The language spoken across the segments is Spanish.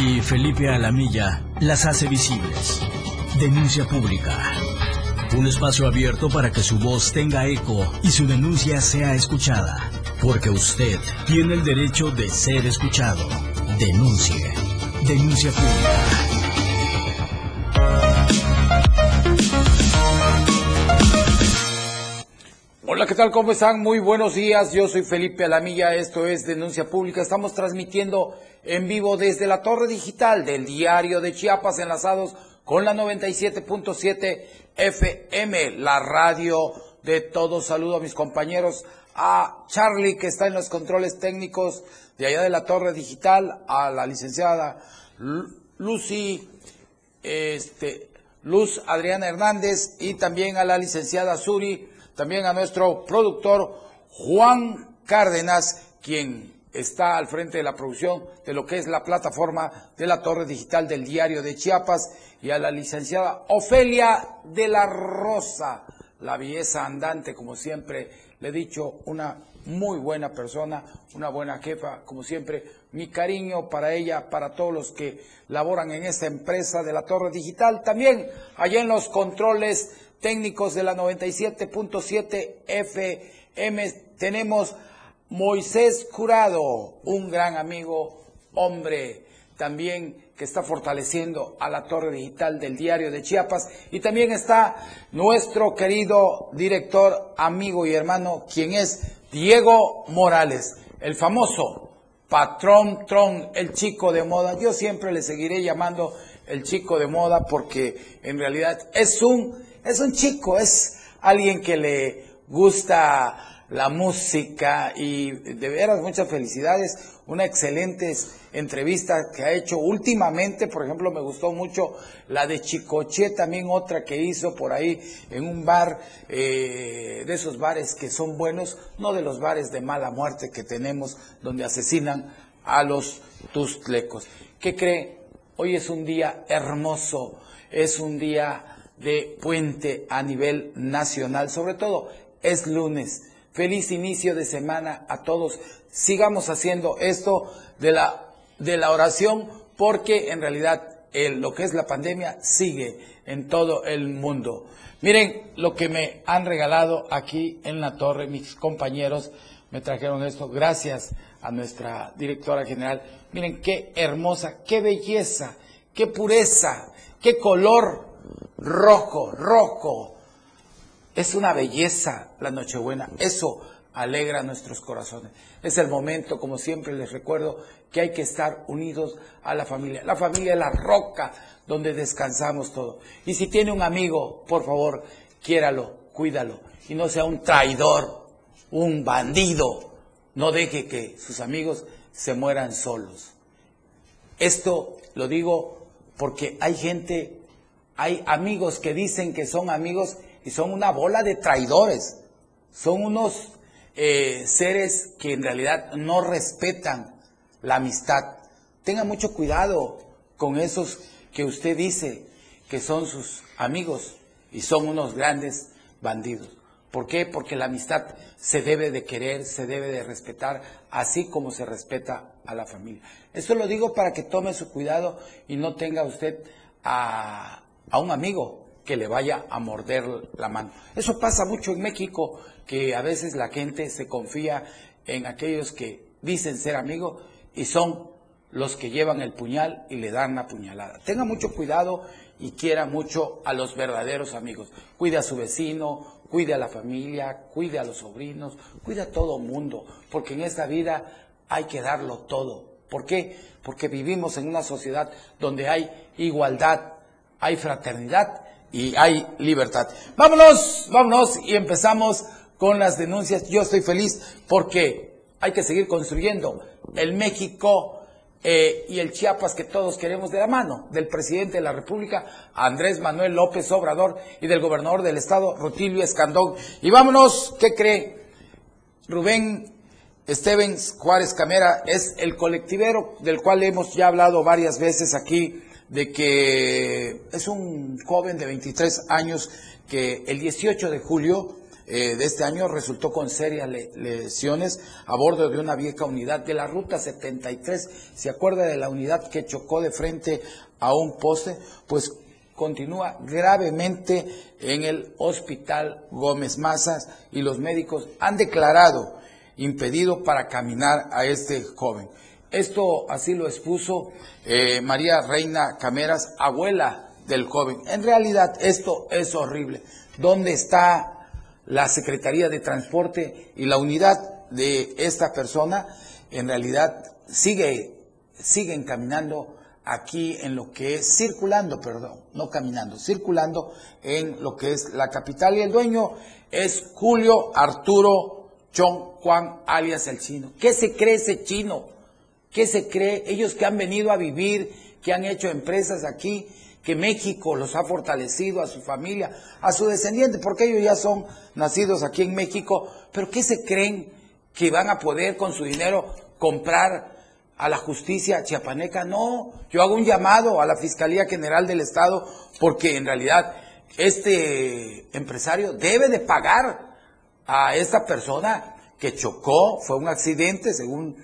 Y Felipe Alamilla las hace visibles. Denuncia pública. Un espacio abierto para que su voz tenga eco y su denuncia sea escuchada. Porque usted tiene el derecho de ser escuchado. Denuncie. Denuncia pública. Hola, ¿qué tal? ¿Cómo están? Muy buenos días. Yo soy Felipe Alamilla. Esto es Denuncia Pública. Estamos transmitiendo en vivo desde la torre digital del diario de Chiapas, enlazados con la 97.7 FM, la radio de todos. Saludo a mis compañeros, a Charlie, que está en los controles técnicos de allá de la torre digital, a la licenciada Lucy, este, Luz Adriana Hernández y también a la licenciada Suri también a nuestro productor Juan Cárdenas, quien está al frente de la producción de lo que es la plataforma de la Torre Digital del Diario de Chiapas, y a la licenciada Ofelia de la Rosa, la belleza andante, como siempre le he dicho, una muy buena persona, una buena jefa, como siempre, mi cariño para ella, para todos los que laboran en esta empresa de la Torre Digital, también allá en los controles técnicos de la 97.7 FM. Tenemos Moisés Curado, un gran amigo, hombre, también que está fortaleciendo a la torre digital del diario de Chiapas. Y también está nuestro querido director, amigo y hermano, quien es Diego Morales, el famoso patrón Tron, el chico de moda. Yo siempre le seguiré llamando el chico de moda porque en realidad es un es un chico, es alguien que le gusta la música y de veras muchas felicidades. Una excelente entrevista que ha hecho últimamente, por ejemplo, me gustó mucho la de Chicoche, también otra que hizo por ahí en un bar, eh, de esos bares que son buenos, no de los bares de mala muerte que tenemos donde asesinan a los tuslecos. ¿Qué cree? Hoy es un día hermoso, es un día de puente a nivel nacional. Sobre todo, es lunes. Feliz inicio de semana a todos. Sigamos haciendo esto de la, de la oración porque en realidad lo que es la pandemia sigue en todo el mundo. Miren lo que me han regalado aquí en la torre, mis compañeros me trajeron esto, gracias a nuestra directora general. Miren qué hermosa, qué belleza, qué pureza, qué color rojo, rojo. Es una belleza la Nochebuena. Eso alegra nuestros corazones. Es el momento, como siempre les recuerdo, que hay que estar unidos a la familia. La familia es la roca donde descansamos todo. Y si tiene un amigo, por favor, quiéralo, cuídalo. Y no sea un traidor, un bandido. No deje que sus amigos se mueran solos. Esto lo digo porque hay gente hay amigos que dicen que son amigos y son una bola de traidores. Son unos eh, seres que en realidad no respetan la amistad. Tenga mucho cuidado con esos que usted dice que son sus amigos y son unos grandes bandidos. ¿Por qué? Porque la amistad se debe de querer, se debe de respetar, así como se respeta a la familia. Esto lo digo para que tome su cuidado y no tenga usted a, a un amigo que le vaya a morder la mano. Eso pasa mucho en México, que a veces la gente se confía en aquellos que dicen ser amigos y son los que llevan el puñal y le dan la puñalada. Tenga mucho cuidado y quiera mucho a los verdaderos amigos. Cuide a su vecino, cuide a la familia, cuide a los sobrinos, cuide a todo mundo, porque en esta vida hay que darlo todo. ¿Por qué? Porque vivimos en una sociedad donde hay igualdad, hay fraternidad y hay libertad. Vámonos, vámonos y empezamos con las denuncias. Yo estoy feliz porque hay que seguir construyendo el México eh, y el Chiapas que todos queremos de la mano del presidente de la República, Andrés Manuel López Obrador, y del gobernador del estado, Rutilio Escandón. Y vámonos, ¿qué cree? Rubén Estevens Juárez Camera es el colectivero del cual hemos ya hablado varias veces aquí de que es un joven de 23 años que el 18 de julio eh, de este año resultó con serias lesiones a bordo de una vieja unidad de la Ruta 73. ¿Se acuerda de la unidad que chocó de frente a un poste? Pues continúa gravemente en el hospital Gómez Mazas y los médicos han declarado impedido para caminar a este joven. Esto así lo expuso eh, María Reina Cameras, abuela del joven. En realidad esto es horrible. ¿Dónde está la Secretaría de Transporte y la unidad de esta persona? En realidad sigue, siguen caminando aquí en lo que es circulando, perdón, no caminando, circulando en lo que es la capital y el dueño es Julio Arturo Chong Juan alias el chino. ¿Qué se cree ese chino? ¿Qué se cree? Ellos que han venido a vivir, que han hecho empresas aquí, que México los ha fortalecido a su familia, a su descendiente, porque ellos ya son nacidos aquí en México, pero ¿qué se creen que van a poder con su dinero comprar a la justicia chiapaneca? No, yo hago un llamado a la Fiscalía General del Estado porque en realidad este empresario debe de pagar a esta persona que chocó, fue un accidente, según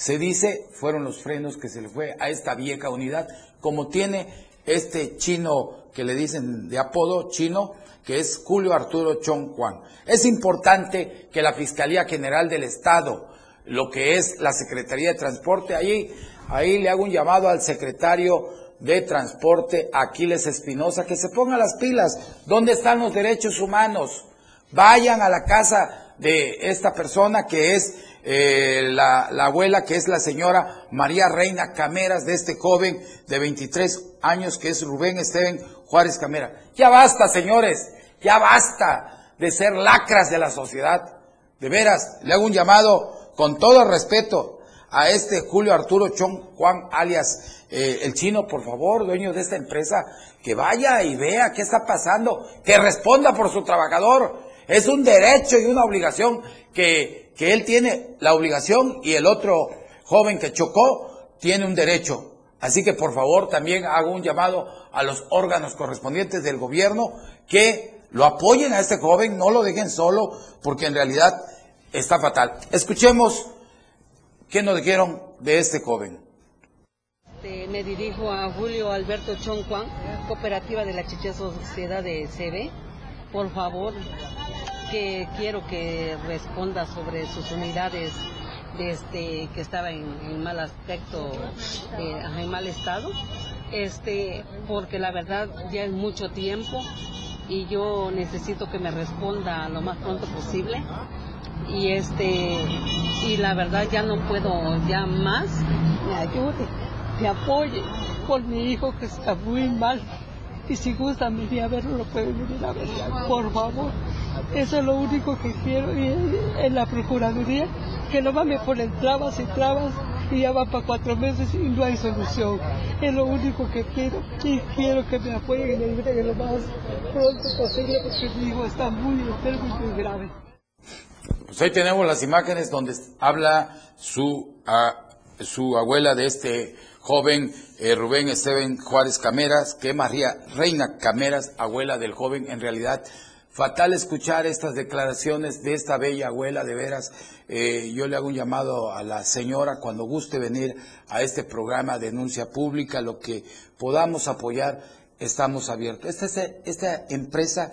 se dice, fueron los frenos que se le fue a esta vieja unidad, como tiene este chino que le dicen de apodo chino, que es Julio Arturo Chong Juan. Es importante que la Fiscalía General del Estado, lo que es la Secretaría de Transporte, ahí, ahí le hago un llamado al secretario de Transporte, Aquiles Espinosa, que se ponga las pilas. ¿Dónde están los derechos humanos? Vayan a la casa de esta persona que es eh, la, abuela, que es la señora María Reina Cameras, de este joven de 23 años, que es Rubén Esteban Juárez Camera. Ya basta, señores, ya basta de ser lacras de la sociedad. De veras, le hago un llamado con todo respeto a este Julio Arturo Chong Juan, alias eh, el chino, por favor, dueño de esta empresa, que vaya y vea qué está pasando, que responda por su trabajador. Es un derecho y una obligación que que él tiene la obligación y el otro joven que chocó tiene un derecho. Así que por favor también hago un llamado a los órganos correspondientes del gobierno que lo apoyen a este joven, no lo dejen solo, porque en realidad está fatal. Escuchemos qué nos dijeron de este joven. Este, me dirijo a Julio Alberto Chonquan, cooperativa de la Chicha Sociedad de CB. Por favor, que quiero que responda sobre sus unidades de este, que estaba en, mal aspecto, eh, en mal estado, este, porque la verdad ya es mucho tiempo y yo necesito que me responda lo más pronto posible. Y este y la verdad ya no puedo ya más. Me ayude me apoye por mi hijo que está muy mal. Y si gusta venir a verlo lo puede venir a ver. Por favor eso es lo único que quiero y en la Procuraduría, que no me ponen trabas y trabas y ya va para cuatro meses y no hay solución. Es lo único que quiero y quiero que me apoyen y me ayuden lo más pronto posible porque mi hijo está muy enfermo y muy grave. Pues ahí tenemos las imágenes donde habla su, su abuela de este joven eh, Rubén Esteban Juárez Cameras, que María Reina Cameras, abuela del joven, en realidad Fatal escuchar estas declaraciones de esta bella abuela, de veras. Eh, yo le hago un llamado a la señora cuando guste venir a este programa Denuncia Pública, lo que podamos apoyar, estamos abiertos. Esta, esta empresa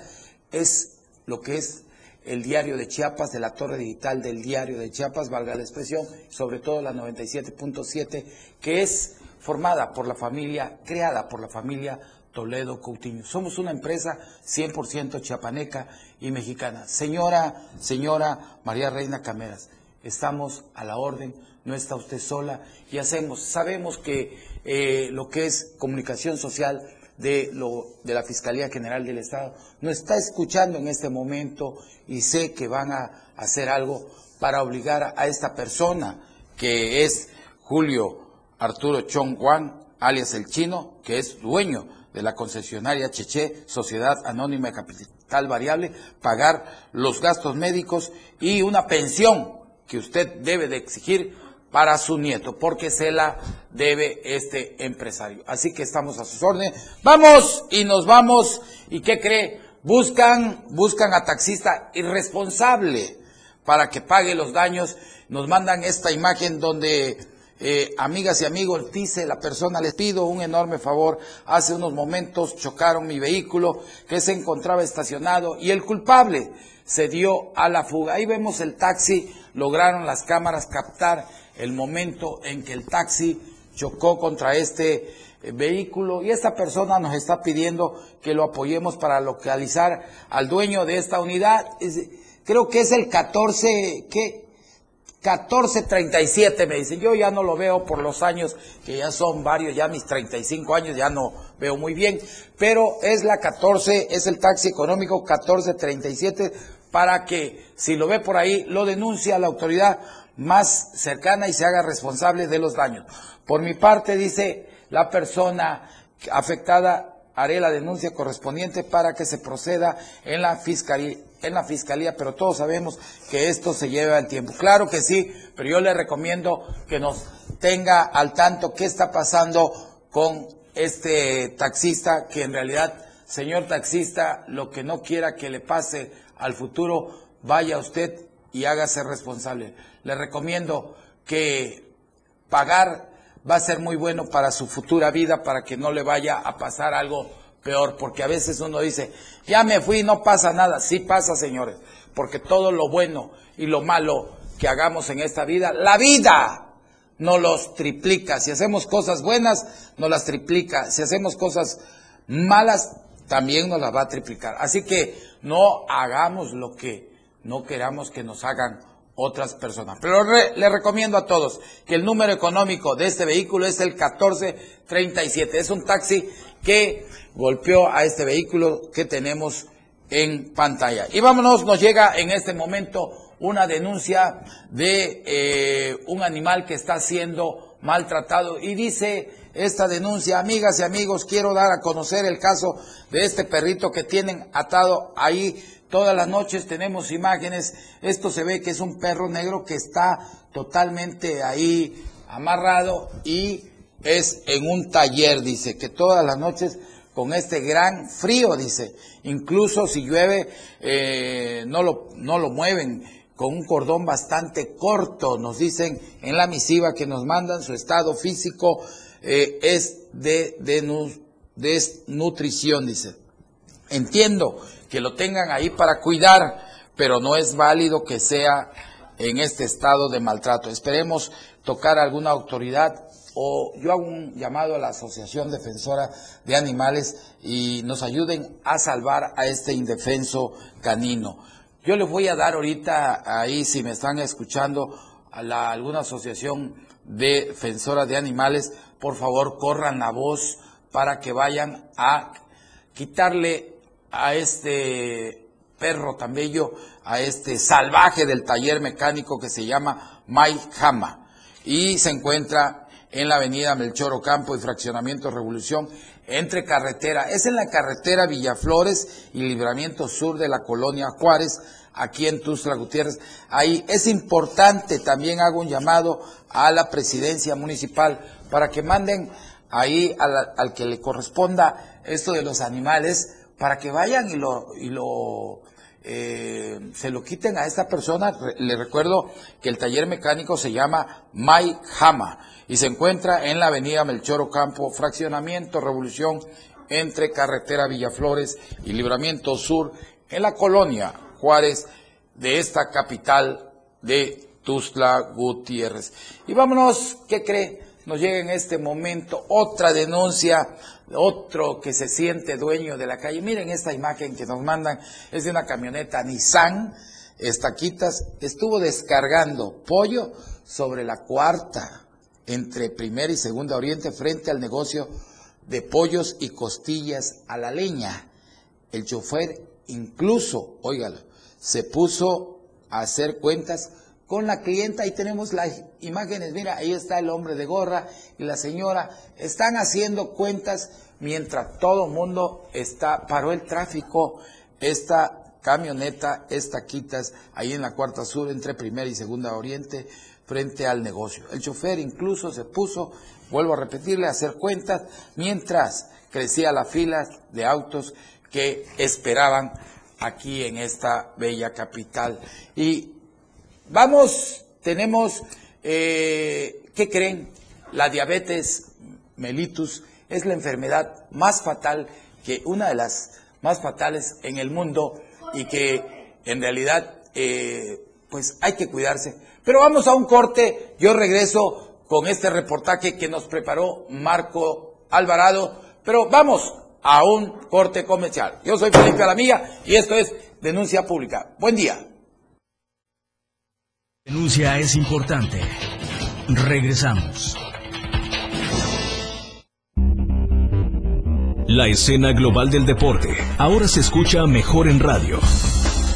es lo que es el diario de Chiapas, de la torre digital del diario de Chiapas, valga la expresión, sobre todo la 97.7, que es formada por la familia, creada por la familia Toledo Coutinho. Somos una empresa 100% chiapaneca y mexicana. Señora, señora María Reina Cameras, estamos a la orden, no está usted sola y hacemos, sabemos que eh, lo que es comunicación social de, lo, de la Fiscalía General del Estado nos está escuchando en este momento y sé que van a hacer algo para obligar a esta persona que es Julio Arturo Chong Juan, alias el chino, que es dueño de la concesionaria Cheche, Sociedad Anónima de Capital Variable, pagar los gastos médicos y una pensión que usted debe de exigir para su nieto, porque se la debe este empresario. Así que estamos a sus órdenes. Vamos y nos vamos. ¿Y qué cree? Buscan, buscan a taxista irresponsable para que pague los daños. Nos mandan esta imagen donde eh, amigas y amigos, dice la persona, les pido un enorme favor. Hace unos momentos chocaron mi vehículo que se encontraba estacionado y el culpable se dio a la fuga. Ahí vemos el taxi, lograron las cámaras captar el momento en que el taxi chocó contra este eh, vehículo y esta persona nos está pidiendo que lo apoyemos para localizar al dueño de esta unidad. creo que es el 14, ¿qué? 1437 me dicen, yo ya no lo veo por los años que ya son varios, ya mis 35 años ya no veo muy bien, pero es la 14, es el taxi económico 1437 para que si lo ve por ahí lo denuncie a la autoridad más cercana y se haga responsable de los daños. Por mi parte dice la persona afectada haré la denuncia correspondiente para que se proceda en la fiscalía en la fiscalía, pero todos sabemos que esto se lleva el tiempo. Claro que sí, pero yo le recomiendo que nos tenga al tanto qué está pasando con este taxista, que en realidad, señor taxista, lo que no quiera que le pase al futuro, vaya usted y hágase responsable. Le recomiendo que pagar va a ser muy bueno para su futura vida, para que no le vaya a pasar algo peor, porque a veces uno dice, ya me fui, no pasa nada. Sí pasa, señores, porque todo lo bueno y lo malo que hagamos en esta vida, la vida no los triplica. Si hacemos cosas buenas, nos las triplica. Si hacemos cosas malas, también nos las va a triplicar. Así que no hagamos lo que no queramos que nos hagan otras personas. Pero le recomiendo a todos que el número económico de este vehículo es el 1437. Es un taxi que golpeó a este vehículo que tenemos en pantalla. Y vámonos, nos llega en este momento una denuncia de eh, un animal que está siendo maltratado y dice esta denuncia, amigas y amigos, quiero dar a conocer el caso de este perrito que tienen atado ahí todas las noches, tenemos imágenes, esto se ve que es un perro negro que está totalmente ahí amarrado y es en un taller, dice, que todas las noches con este gran frío, dice. Incluso si llueve, eh, no, lo, no lo mueven con un cordón bastante corto, nos dicen en la misiva que nos mandan, su estado físico eh, es de, de desnutrición, dice. Entiendo que lo tengan ahí para cuidar, pero no es válido que sea en este estado de maltrato. Esperemos tocar alguna autoridad o yo hago un llamado a la Asociación Defensora de Animales y nos ayuden a salvar a este indefenso canino. Yo les voy a dar ahorita ahí, si me están escuchando, a alguna asociación defensora de animales, por favor corran la voz para que vayan a quitarle a este perro tan bello, a este salvaje del taller mecánico que se llama Mai Hama y se encuentra en la avenida Melchor Ocampo y Fraccionamiento Revolución, entre carretera, es en la carretera Villaflores y Libramiento Sur de la colonia Juárez, aquí en Tuzla Gutiérrez. Ahí es importante, también hago un llamado a la presidencia municipal para que manden ahí al, al que le corresponda esto de los animales, para que vayan y lo, y lo eh, se lo quiten a esta persona. Le recuerdo que el taller mecánico se llama Mai Hama y se encuentra en la avenida Melchor Ocampo, fraccionamiento Revolución entre carretera Villaflores y Libramiento Sur, en la colonia Juárez de esta capital de Tuzla Gutiérrez. Y vámonos, ¿qué cree? Nos llega en este momento otra denuncia, otro que se siente dueño de la calle. Miren esta imagen que nos mandan, es de una camioneta Nissan, estaquitas, estuvo descargando pollo sobre la cuarta entre Primera y Segunda Oriente frente al negocio de pollos y costillas a la leña. El chofer incluso, óigalo, se puso a hacer cuentas con la clienta y tenemos las imágenes, mira, ahí está el hombre de gorra y la señora, están haciendo cuentas mientras todo el mundo está, paró el tráfico, esta camioneta, esta quitas ahí en la cuarta sur entre primera y segunda oriente, frente al negocio. El chofer incluso se puso, vuelvo a repetirle, a hacer cuentas, mientras crecía la fila de autos que esperaban aquí en esta bella capital. Y vamos, tenemos, eh, ¿qué creen? La diabetes mellitus es la enfermedad más fatal que una de las más fatales en el mundo y que en realidad eh, pues hay que cuidarse. Pero vamos a un corte, yo regreso con este reportaje que nos preparó Marco Alvarado, pero vamos a un corte comercial. Yo soy Felipe Alamilla y esto es Denuncia Pública. Buen día. Denuncia es importante. Regresamos. La escena global del deporte ahora se escucha mejor en radio.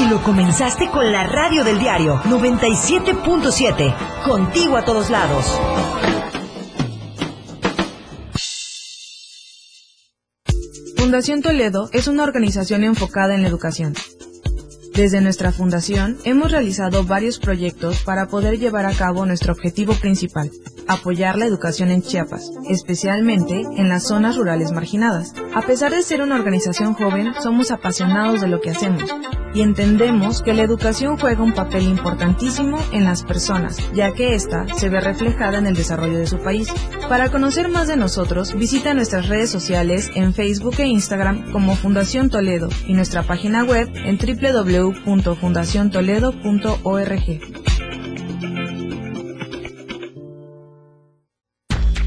Y lo comenzaste con la radio del diario 97.7. Contigo a todos lados. Fundación Toledo es una organización enfocada en la educación. Desde nuestra fundación hemos realizado varios proyectos para poder llevar a cabo nuestro objetivo principal, apoyar la educación en Chiapas, especialmente en las zonas rurales marginadas. A pesar de ser una organización joven, somos apasionados de lo que hacemos y entendemos que la educación juega un papel importantísimo en las personas, ya que ésta se ve reflejada en el desarrollo de su país. Para conocer más de nosotros, visita nuestras redes sociales en Facebook e Instagram como Fundación Toledo y nuestra página web en www.fundaciontoledo.org.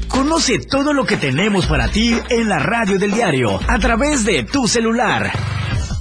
Conoce todo lo que tenemos para ti en la radio del diario a través de tu celular.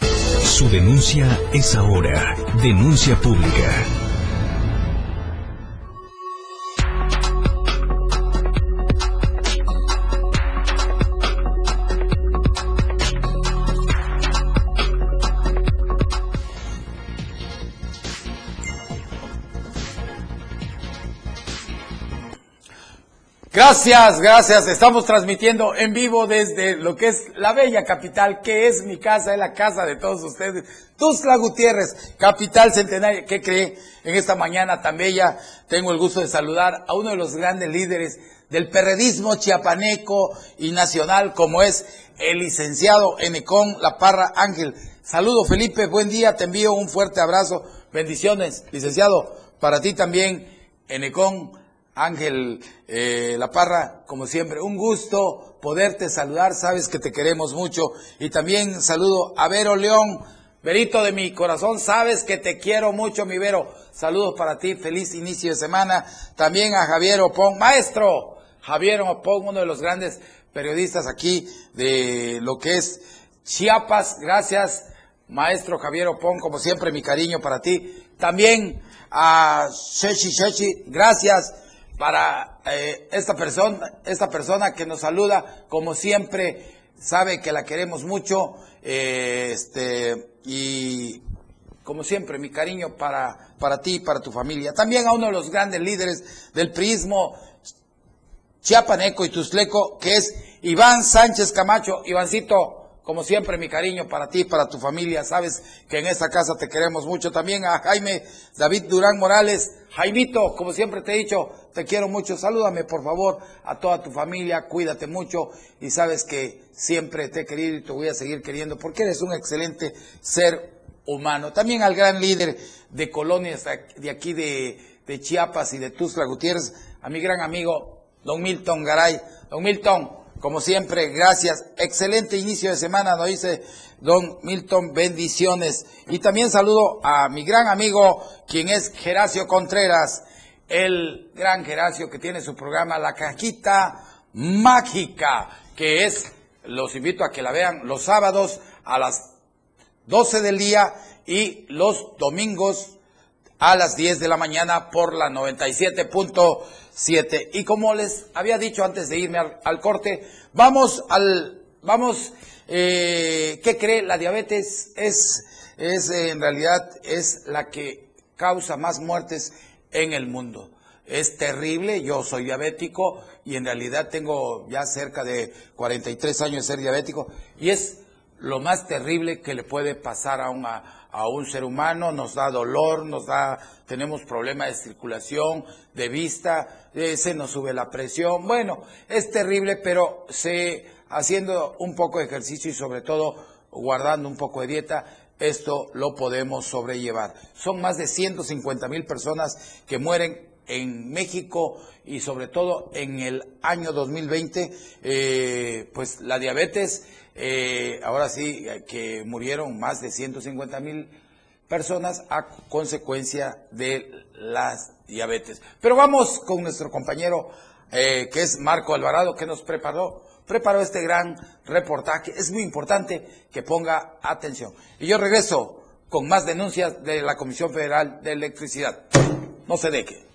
Su denuncia es ahora. Denuncia pública. Gracias, gracias. Estamos transmitiendo en vivo desde lo que es la bella capital, que es mi casa, es la casa de todos ustedes. Tuzla Gutiérrez, capital centenaria. ¿Qué cree? En esta mañana tan bella tengo el gusto de saludar a uno de los grandes líderes del perredismo chiapaneco y nacional, como es el licenciado Enecón La Parra Ángel. Saludo Felipe, buen día, te envío un fuerte abrazo, bendiciones, licenciado, para ti también, Enecón Ángel eh, La Parra, como siempre, un gusto poderte saludar, sabes que te queremos mucho. Y también saludo a Vero León, Verito de mi corazón, sabes que te quiero mucho, mi Vero. Saludos para ti, feliz inicio de semana. También a Javier Opón, maestro Javier Opón, uno de los grandes periodistas aquí de lo que es Chiapas. Gracias, maestro Javier Opón, como siempre, mi cariño para ti. También a Shechi Shechi, gracias para eh, esta persona, esta persona que nos saluda, como siempre, sabe que la queremos mucho, eh, este, y como siempre, mi cariño para, para ti y para tu familia. También a uno de los grandes líderes del prismo chiapaneco y tusleco, que es Iván Sánchez Camacho. Ivancito, como siempre, mi cariño para ti, para tu familia. Sabes que en esta casa te queremos mucho. También a Jaime David Durán Morales. Jaimito, como siempre te he dicho, te quiero mucho. Salúdame, por favor, a toda tu familia. Cuídate mucho. Y sabes que siempre te he querido y te voy a seguir queriendo porque eres un excelente ser humano. También al gran líder de colonias de aquí de, Chiapas y de Tuzla Gutiérrez, a mi gran amigo, don Milton Garay. Don Milton, como siempre, gracias. Excelente inicio de semana, nos dice don Milton, bendiciones. Y también saludo a mi gran amigo, quien es Geracio Contreras, el gran Geracio que tiene su programa La Cajita Mágica, que es, los invito a que la vean los sábados a las 12 del día y los domingos a las 10 de la mañana por la 97.7. Y como les había dicho antes de irme al, corte, vamos al, vamos, eh, ¿qué cree? La diabetes es, es eh, en realidad, es la que causa más muertes en el mundo. Es terrible, yo soy diabético y en realidad tengo ya cerca de 43 años de ser diabético y es lo más terrible que le puede pasar a, una, a un ser humano, nos da dolor, nos da, tenemos problemas de circulación, de vista, eh, se nos sube la presión. Bueno, es terrible, pero se, haciendo un poco de ejercicio y sobre todo guardando un poco de dieta, esto lo podemos sobrellevar. Son más de 150 mil personas que mueren en México y sobre todo en el año 2020, eh, pues la diabetes eh, ahora sí, que murieron más de 150 mil personas a consecuencia de las diabetes. Pero vamos con nuestro compañero, eh, que es Marco Alvarado, que nos preparó, preparó este gran reportaje. Es muy importante que ponga atención. Y yo regreso con más denuncias de la Comisión Federal de Electricidad. No se deje.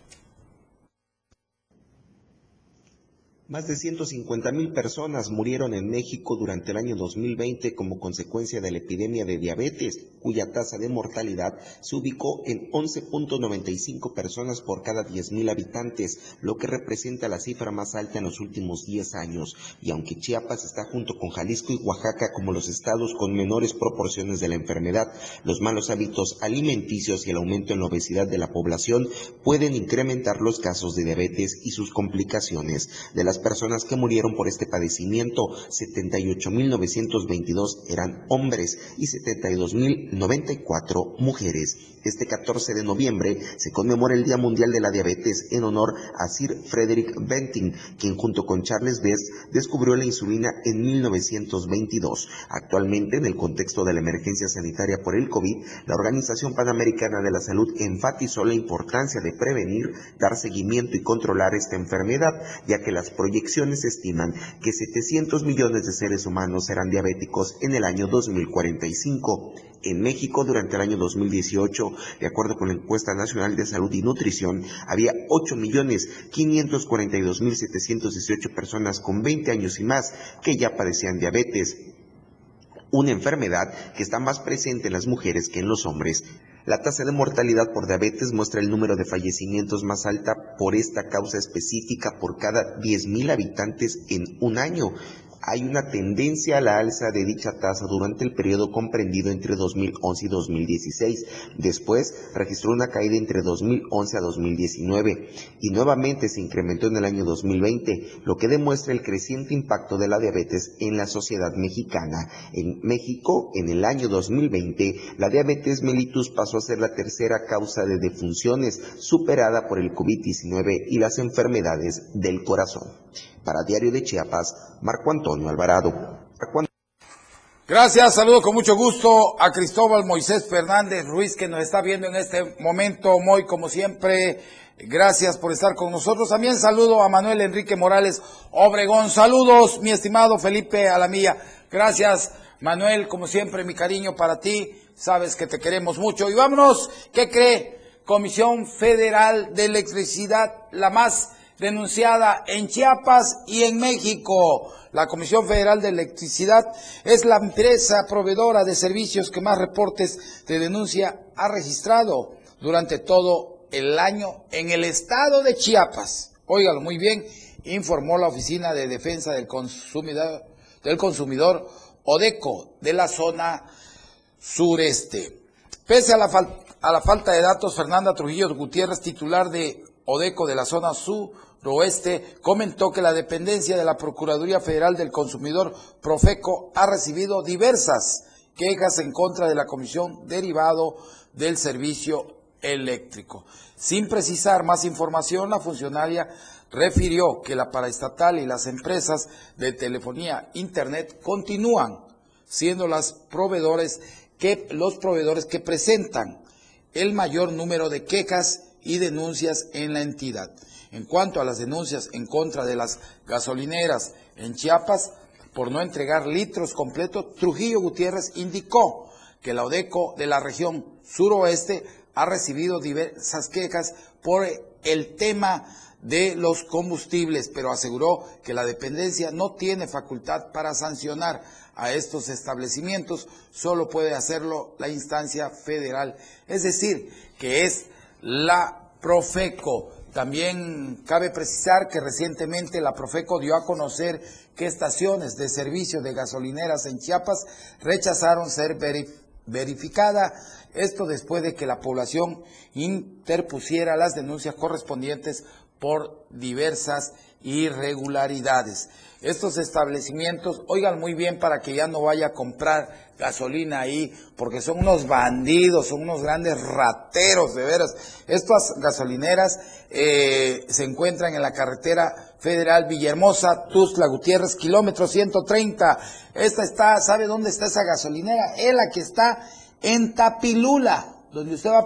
Más de 150 mil personas murieron en México durante el año 2020 como consecuencia de la epidemia de diabetes, cuya tasa de mortalidad se ubicó en 11.95 personas por cada 10 mil habitantes, lo que representa la cifra más alta en los últimos 10 años. Y aunque Chiapas está junto con Jalisco y Oaxaca como los estados con menores proporciones de la enfermedad, los malos hábitos alimenticios y el aumento en la obesidad de la población pueden incrementar los casos de diabetes y sus complicaciones. De las personas que murieron por este padecimiento, 78.922 eran hombres y 72.094 mujeres. Este 14 de noviembre se conmemora el Día Mundial de la Diabetes en honor a Sir Frederick Benting, quien junto con Charles Best descubrió la insulina en 1922. Actualmente, en el contexto de la emergencia sanitaria por el COVID, la Organización Panamericana de la Salud enfatizó la importancia de prevenir, dar seguimiento y controlar esta enfermedad, ya que las proyecciones estiman que 700 millones de seres humanos serán diabéticos en el año 2045. En México, durante el año 2018, de acuerdo con la encuesta nacional de salud y nutrición, había 8.542.718 personas con 20 años y más que ya padecían diabetes, una enfermedad que está más presente en las mujeres que en los hombres. La tasa de mortalidad por diabetes muestra el número de fallecimientos más alta por esta causa específica por cada 10.000 habitantes en un año hay una tendencia a la alza de dicha tasa durante el periodo comprendido entre 2011 y 2016. Después registró una caída entre 2011 a 2019 y nuevamente se incrementó en el año 2020, lo que demuestra el creciente impacto de la diabetes en la sociedad mexicana. En México, en el año 2020, la diabetes mellitus pasó a ser la tercera causa de defunciones, superada por el COVID-19 y las enfermedades del corazón. Para Diario de Chiapas, Marco Antonio Alvarado. Gracias, saludo con mucho gusto a Cristóbal Moisés Fernández Ruiz que nos está viendo en este momento, muy como siempre. Gracias por estar con nosotros. También saludo a Manuel Enrique Morales Obregón. Saludos, mi estimado Felipe Alamilla. Gracias, Manuel, como siempre, mi cariño para ti. Sabes que te queremos mucho. Y vámonos, ¿qué cree? Comisión Federal de Electricidad, la más denunciada en Chiapas y en México. La Comisión Federal de Electricidad es la empresa proveedora de servicios que más reportes de denuncia ha registrado durante todo el año en el estado de Chiapas. Óigalo muy bien, informó la Oficina de Defensa del Consumidor, del Consumidor Odeco de la zona sureste. Pese a la, a la falta de datos, Fernanda Trujillo Gutiérrez, titular de Odeco de la zona suroeste, comentó que la dependencia de la Procuraduría Federal del Consumidor, Profeco, ha recibido diversas quejas en contra de la comisión derivado del servicio eléctrico. Sin precisar más información, la funcionaria refirió que la paraestatal y las empresas de telefonía internet continúan siendo los proveedores que presentan el mayor número de quejas y denuncias en la entidad. En cuanto a las denuncias en contra de las gasolineras en Chiapas por no entregar litros completos, Trujillo Gutiérrez indicó que la ODECO de la región suroeste ha recibido diversas quejas por el tema de los combustibles, pero aseguró que la dependencia no tiene facultad para sancionar a estos establecimientos, solo puede hacerlo la instancia federal, es decir, que es la Profeco. También cabe precisar que recientemente la Profeco dio a conocer que estaciones de servicio de gasolineras en Chiapas rechazaron ser verificada, esto después de que la población interpusiera las denuncias correspondientes por diversas irregularidades. Estos establecimientos, oigan muy bien para que ya no vaya a comprar gasolina ahí, porque son unos bandidos, son unos grandes rateros, de veras. Estas gasolineras eh, se encuentran en la carretera federal Villahermosa, Tuzla Gutiérrez, kilómetro 130. Esta está, ¿sabe dónde está esa gasolinera? Es la que está en Tapilula donde usted va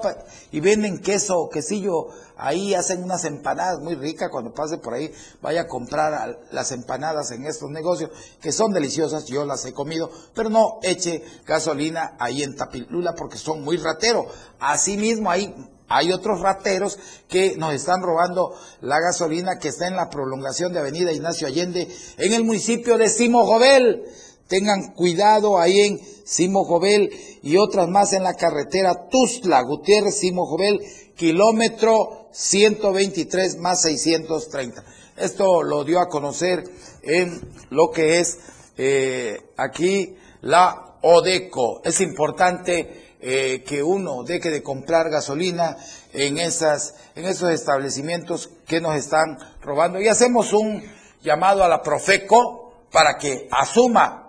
y venden queso, quesillo, ahí hacen unas empanadas muy ricas, cuando pase por ahí vaya a comprar las empanadas en estos negocios, que son deliciosas, yo las he comido, pero no eche gasolina ahí en Tapilula porque son muy rateros. Asimismo, ahí hay otros rateros que nos están robando la gasolina que está en la prolongación de Avenida Ignacio Allende en el municipio de Simojovel. Tengan cuidado ahí en Simo Jovel y otras más en la carretera Tuzla, Gutiérrez, Simo Jovel, kilómetro 123 más 630. Esto lo dio a conocer en lo que es eh, aquí la Odeco. Es importante eh, que uno deje de comprar gasolina en, esas, en esos establecimientos que nos están robando. Y hacemos un llamado a la Profeco para que asuma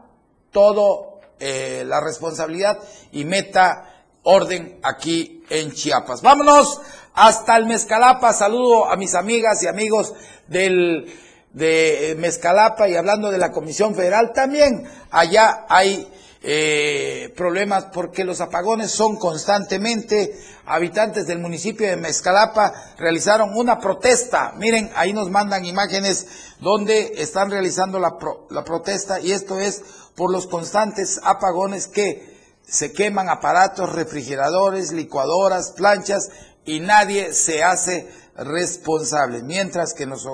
todo eh, la responsabilidad y meta orden aquí en Chiapas. Vámonos hasta el Mezcalapa. Saludo a mis amigas y amigos del de Mezcalapa y hablando de la Comisión Federal, también allá hay eh, problemas porque los apagones son constantemente. Habitantes del municipio de Mezcalapa realizaron una protesta. Miren, ahí nos mandan imágenes donde están realizando la, la protesta y esto es por los constantes apagones que se queman aparatos, refrigeradores, licuadoras, planchas y nadie se hace responsable. Mientras que en los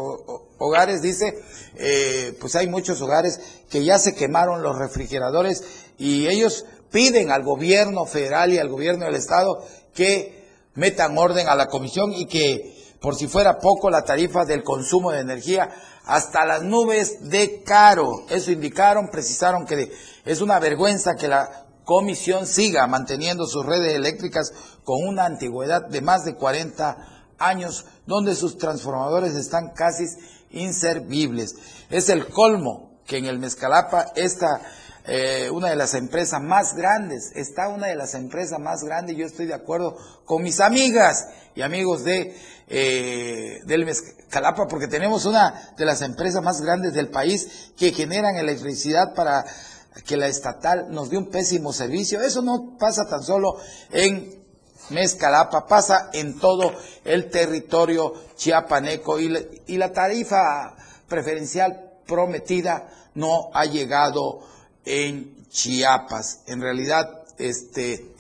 hogares, dice, eh, pues hay muchos hogares que ya se quemaron los refrigeradores y ellos piden al gobierno federal y al gobierno del estado que metan orden a la comisión y que por si fuera poco la tarifa del consumo de energía hasta las nubes de caro. Eso indicaron, precisaron que es una vergüenza que la comisión siga manteniendo sus redes eléctricas con una antigüedad de más de 40 años, donde sus transformadores están casi inservibles. Es el colmo que en el Mezcalapa está eh, una de las empresas más grandes, está una de las empresas más grandes, yo estoy de acuerdo con mis amigas y amigos de eh, del Mezcalapa, porque tenemos una de las empresas más grandes del país que generan electricidad para que la estatal nos dé un pésimo servicio. Eso no pasa tan solo en Mezcalapa, pasa en todo el territorio chiapaneco y, y la tarifa preferencial prometida no ha llegado en Chiapas. En realidad, este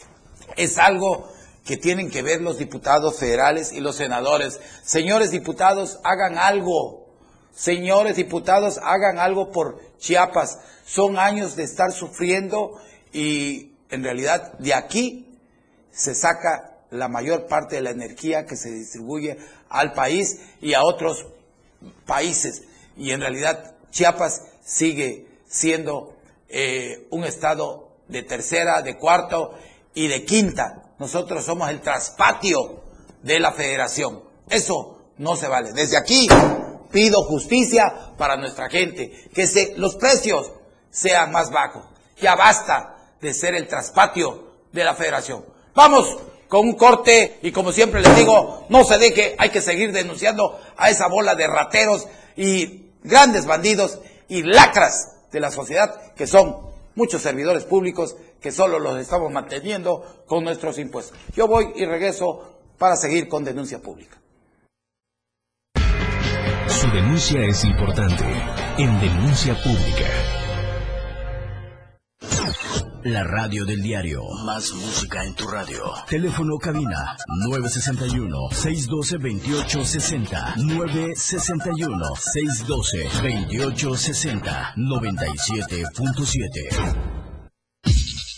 es algo que tienen que ver los diputados federales y los senadores. Señores diputados, hagan algo. Señores diputados, hagan algo por Chiapas. Son años de estar sufriendo y en realidad de aquí se saca la mayor parte de la energía que se distribuye al país y a otros países. Y en realidad Chiapas sigue siendo eh, un estado de tercera, de cuarto y de quinta. Nosotros somos el traspatio de la federación. Eso no se vale. Desde aquí pido justicia para nuestra gente, que se, los precios sean más bajos. Ya basta de ser el traspatio de la federación. Vamos con un corte y como siempre les digo, no se deje, hay que seguir denunciando a esa bola de rateros y grandes bandidos y lacras de la sociedad que son muchos servidores públicos que solo los estamos manteniendo con nuestros impuestos. Yo voy y regreso para seguir con denuncia pública. Su denuncia es importante en denuncia pública. La radio del diario. Más música en tu radio. Teléfono cabina 961-612-2860. 961-612-2860. 97.7.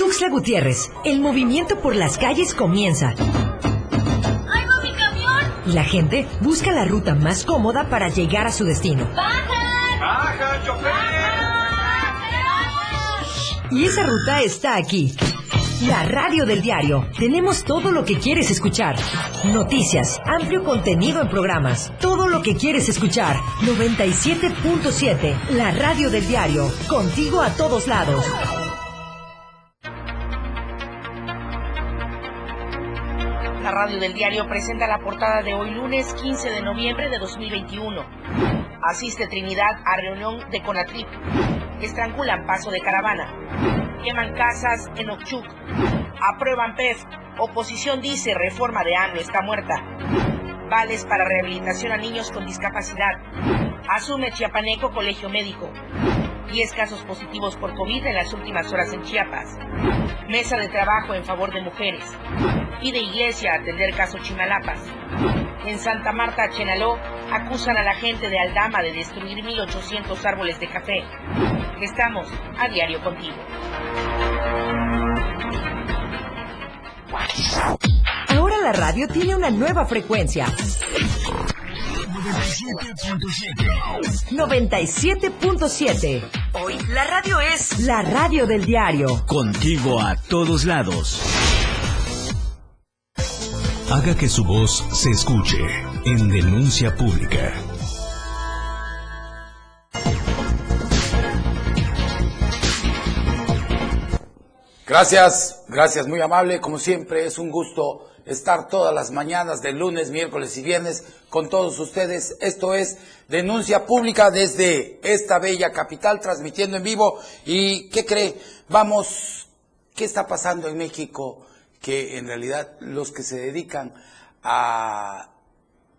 Tuxtla Gutiérrez, el movimiento por las calles comienza. ¡Ay, va mi camión! Y la gente busca la ruta más cómoda para llegar a su destino. ¡Bajan! ¡Baja, chofer! Y esa ruta está aquí. La radio del diario. Tenemos todo lo que quieres escuchar. Noticias, amplio contenido en programas. Todo lo que quieres escuchar. 97.7. La radio del diario. Contigo a todos lados. Radio del diario presenta la portada de hoy lunes 15 de noviembre de 2021. Asiste Trinidad a reunión de Conatrip. Estrangulan paso de caravana. Queman casas en Ochuc. Aprueban PEF. Oposición dice reforma de ANO está muerta. Vales para rehabilitación a niños con discapacidad. Asume Chiapaneco Colegio Médico. 10 casos positivos por COVID en las últimas horas en Chiapas. Mesa de trabajo en favor de mujeres. Pide iglesia atender caso Chimalapas. En Santa Marta, Chenaló, acusan a la gente de Aldama de destruir 1.800 árboles de café. Estamos a diario contigo. Ahora la radio tiene una nueva frecuencia. 97.7. Hoy la radio es la radio del diario. Contigo a todos lados. Haga que su voz se escuche en denuncia pública. Gracias, gracias, muy amable. Como siempre, es un gusto estar todas las mañanas de lunes, miércoles y viernes con todos ustedes. Esto es Denuncia Pública desde esta bella capital, transmitiendo en vivo. ¿Y qué cree? Vamos, ¿qué está pasando en México? Que en realidad los que se dedican a,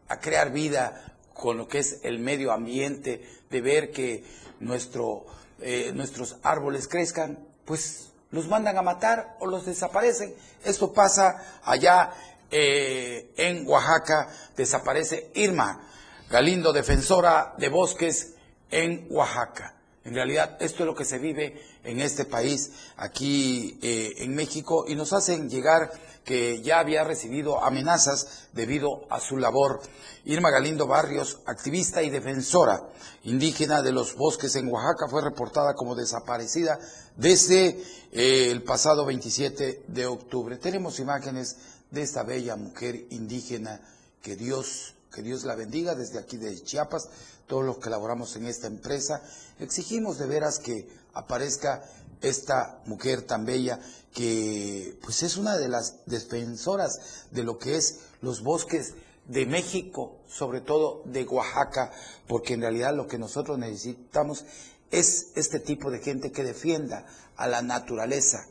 a crear vida con lo que es el medio ambiente, de ver que nuestro, eh, nuestros árboles crezcan, pues los mandan a matar o los desaparecen. Esto pasa allá eh, en Oaxaca, desaparece Irma Galindo, defensora de bosques en Oaxaca. En realidad, esto es lo que se vive en este país, aquí eh, en México, y nos hacen llegar que ya había recibido amenazas debido a su labor. Irma Galindo Barrios, activista y defensora indígena de los bosques en Oaxaca, fue reportada como desaparecida desde eh, el pasado 27 de octubre. Tenemos imágenes de esta bella mujer indígena, que Dios, que Dios la bendiga desde aquí de Chiapas, todos los que laboramos en esta empresa. Exigimos de veras que aparezca esta mujer tan bella que pues es una de las defensoras de lo que es los bosques de México, sobre todo de Oaxaca, porque en realidad lo que nosotros necesitamos es este tipo de gente que defienda a la naturaleza,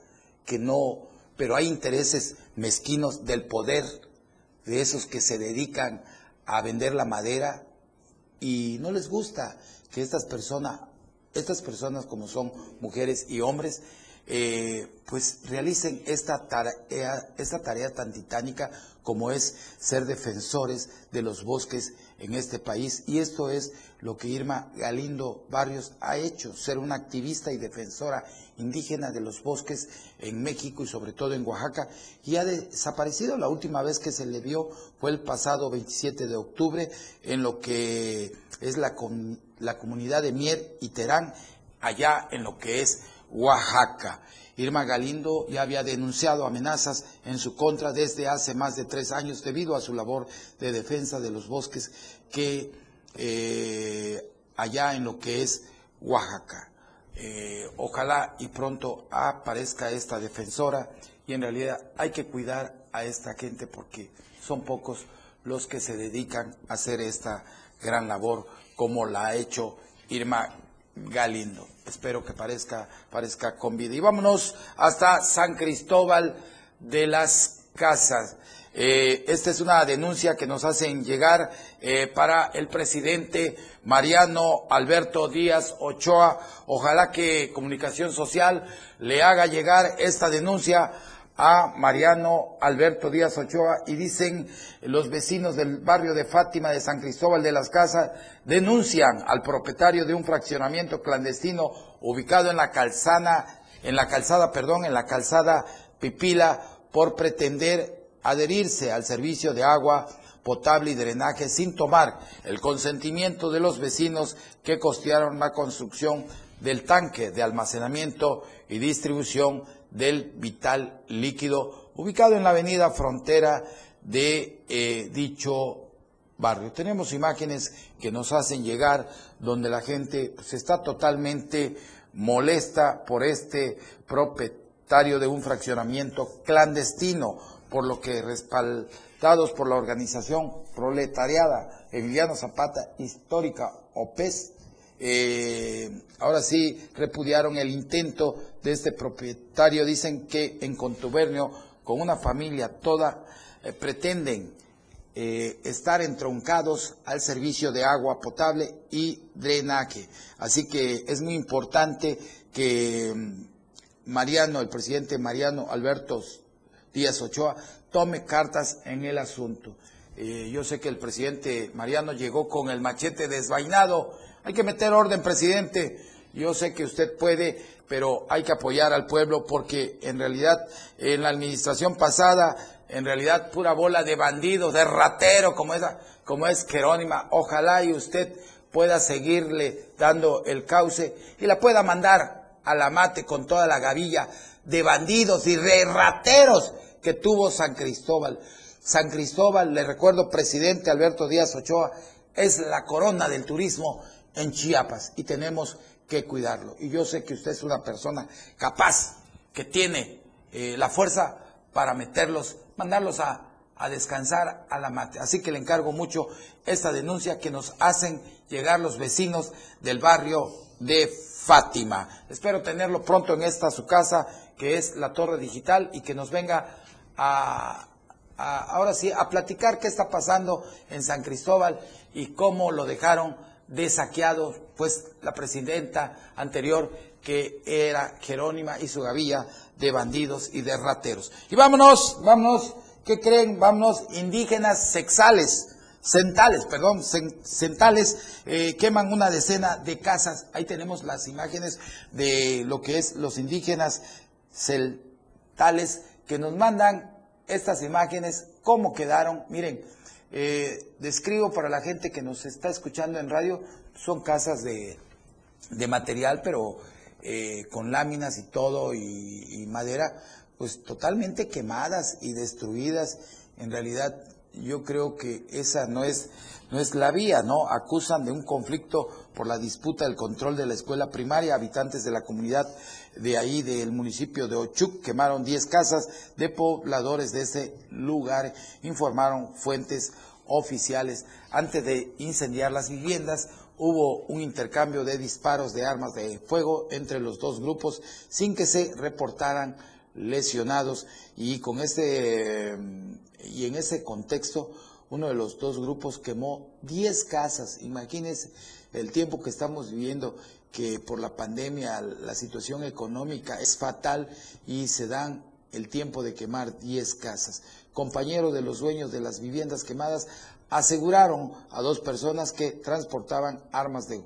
que no, pero hay intereses mezquinos del poder, de esos que se dedican a vender la madera y no les gusta que estas personas, estas personas como son mujeres y hombres, eh, pues realicen esta tarea, esta tarea tan titánica como es ser defensores de los bosques en este país. Y esto es lo que Irma Galindo Barrios ha hecho, ser una activista y defensora indígena de los bosques en México y sobre todo en Oaxaca, y ha desaparecido. La última vez que se le vio fue el pasado 27 de octubre en lo que es la, la comunidad de Mier y Terán, allá en lo que es Oaxaca. Irma Galindo ya había denunciado amenazas en su contra desde hace más de tres años debido a su labor de defensa de los bosques que eh, allá en lo que es Oaxaca. Eh, ojalá y pronto aparezca esta defensora y en realidad hay que cuidar a esta gente porque son pocos los que se dedican a hacer esta gran labor como la ha hecho Irma Galindo. Espero que parezca, parezca con vida. Y vámonos hasta San Cristóbal de las Casas. Eh, esta es una denuncia que nos hacen llegar eh, para el presidente Mariano Alberto Díaz Ochoa. Ojalá que Comunicación Social le haga llegar esta denuncia a Mariano Alberto Díaz Ochoa y dicen los vecinos del barrio de Fátima de San Cristóbal de las Casas denuncian al propietario de un fraccionamiento clandestino ubicado en la calzada, en la calzada, perdón, en la calzada Pipila por pretender adherirse al servicio de agua potable y drenaje sin tomar el consentimiento de los vecinos que costearon la construcción del tanque de almacenamiento y distribución del vital líquido ubicado en la avenida frontera de eh, dicho barrio. Tenemos imágenes que nos hacen llegar donde la gente se pues, está totalmente molesta por este propietario de un fraccionamiento clandestino, por lo que respaldados por la organización proletariada Emiliano Zapata Histórica OPES, eh, ahora sí repudiaron el intento de este propietario. Dicen que en contubernio con una familia toda eh, pretenden eh, estar entroncados al servicio de agua potable y drenaje. Así que es muy importante que mm, Mariano, el presidente Mariano Alberto Díaz Ochoa, tome cartas en el asunto. yo sé que el presidente Mariano llegó con el machete desvainado hay que meter orden, presidente. Yo sé que usted puede, pero hay que apoyar al pueblo porque en realidad en la administración pasada, en realidad pura bola de bandidos, de ratero como, esa, como es Jerónima. Ojalá y usted pueda seguirle dando el cauce y la pueda mandar a la mate con toda la gavilla de bandidos y de rateros que tuvo San Cristóbal. San Cristóbal, le recuerdo, presidente Alberto Díaz Ochoa, es la corona del turismo en Chiapas y tenemos que cuidarlo. Y yo sé que usted es una persona capaz, que tiene eh, la fuerza para meterlos, mandarlos a, a descansar a la mate. Así que le encargo mucho esta denuncia que nos hacen llegar los vecinos del barrio de Fátima. Espero tenerlo pronto en esta su casa, que es la Torre Digital, y que nos venga a, ahora sí a platicar qué está pasando en San Cristóbal y cómo lo dejaron de saqueados, pues la presidenta anterior que era Jerónima y su gavilla de bandidos y de rateros. Y vámonos, vámonos, ¿qué creen? Vámonos, indígenas sexales, centales, perdón, centales, eh, queman una decena de casas. Ahí tenemos las imágenes de lo que es los indígenas celtales que nos mandan estas imágenes, cómo quedaron. Miren, eh, describo para la gente que nos está escuchando en radio, son casas de, material, pero eh, con láminas y todo y, madera, pues totalmente quemadas y destruidas. En realidad, yo creo que esa no es, no es la vía, ¿no? Acusan de un conflicto por la disputa del control de la escuela primaria. Habitantes de la comunidad de ahí, del municipio de Ochuc, quemaron 10 casas de pobladores de ese lugar, informaron fuentes oficiales. Antes de incendiar las viviendas, hubo un intercambio de disparos de armas de fuego entre los dos grupos sin que se reportaran lesionados y con este y en ese contexto uno de los dos grupos quemó 10 casas. Imagínense el tiempo que estamos viviendo que por la pandemia la situación económica es fatal y se dan el tiempo de quemar 10 casas. Compañeros de los dueños de las viviendas quemadas aseguraron a dos personas que transportaban armas de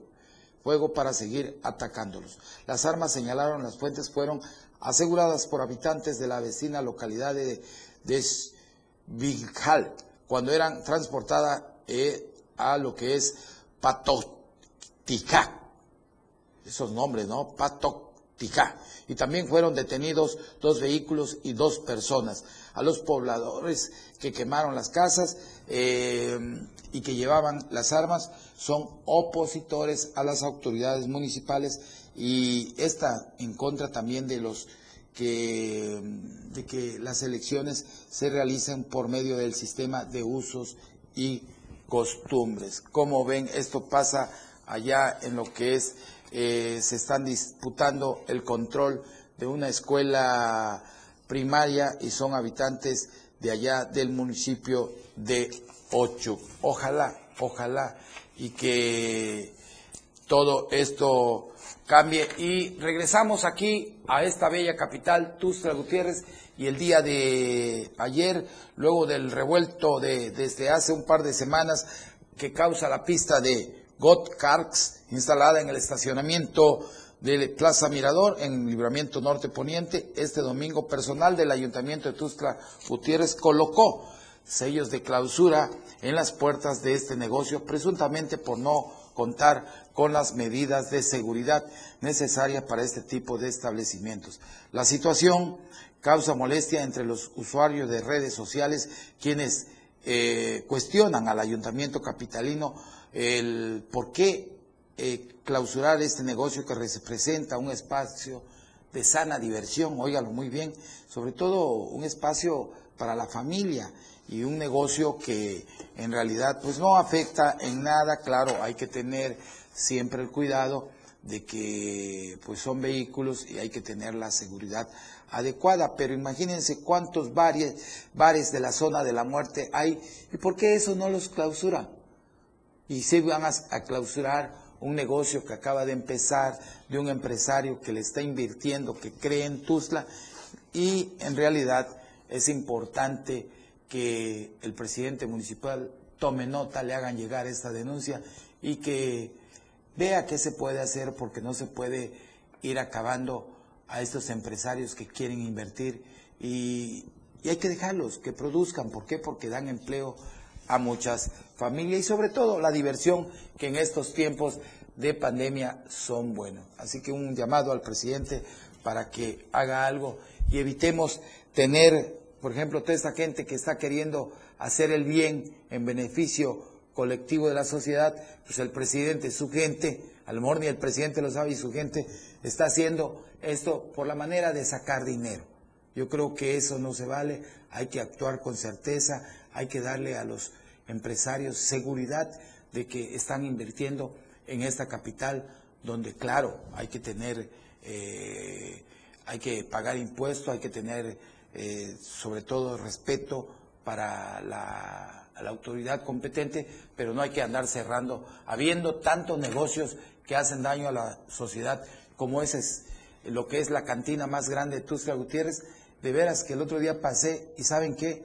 fuego para seguir atacándolos. Las armas, señalaron las fuentes, fueron aseguradas por habitantes de la vecina localidad de, de cuando eran transportadas eh, a lo que es Patotica. Esos nombres, ¿no? Patotica. Y también fueron detenidos dos vehículos y dos personas. A los pobladores que quemaron las casas eh, y que llevaban las armas son opositores a las autoridades municipales y esta en contra también de los que de que las elecciones se realicen por medio del sistema de usos y costumbres. Como ven, esto pasa allá en lo que es, eh, se están disputando el control de una escuela primaria y son habitantes de allá del municipio de Ocho. Ojalá, ojalá y que todo esto cambie y regresamos aquí a esta bella capital, Tustra Gutiérrez, y el día de ayer, luego del revuelto de desde hace un par de semanas que causa la pista de Gotkarks, instalada en el estacionamiento de Plaza Mirador en Libramiento Norte Poniente, este domingo personal del Ayuntamiento de Tustra Gutiérrez colocó sellos de clausura en las puertas de este negocio, presuntamente por no contar con las medidas de seguridad necesarias para este tipo de establecimientos. La situación causa molestia entre los usuarios de redes sociales quienes eh, cuestionan al ayuntamiento capitalino el por qué eh, clausurar este negocio que representa un espacio de sana diversión, óigalo muy bien, sobre todo un espacio para la familia y un negocio que en realidad pues no afecta en nada, claro, hay que tener siempre el cuidado de que pues son vehículos y hay que tener la seguridad adecuada, pero imagínense cuántos bares, bares de la zona de la muerte hay y por qué eso no los clausuran. Y se van a, clausurar un negocio que acaba de empezar de un empresario que le está invirtiendo, que cree en Tuzla y en realidad es importante que el presidente municipal tome nota, le hagan llegar esta denuncia y que vea qué se puede hacer porque no se puede ir acabando a estos empresarios que quieren invertir y, hay que dejarlos que produzcan. ¿Por qué? Porque dan empleo a muchas familias y sobre todo la diversión que en estos tiempos de pandemia son buenos. Así que un llamado al presidente para que haga algo y evitemos tener, por ejemplo, toda esta gente que está queriendo hacer el bien en beneficio colectivo de la sociedad, pues el presidente, su gente, al mejor ni el presidente lo sabe y su gente está haciendo esto por la manera de sacar dinero. Yo creo que eso no se vale, hay que actuar con certeza, hay que darle a los empresarios seguridad de que están invirtiendo en esta capital donde, claro, hay que tener, eh, hay que pagar impuestos, hay que tener eh, sobre todo respeto para la autoridad competente, pero no hay que andar cerrando, habiendo tantos negocios que hacen daño a la sociedad, como ese es lo que es la cantina más grande de Tustra Gutiérrez. De veras que el otro día pasé y saben qué,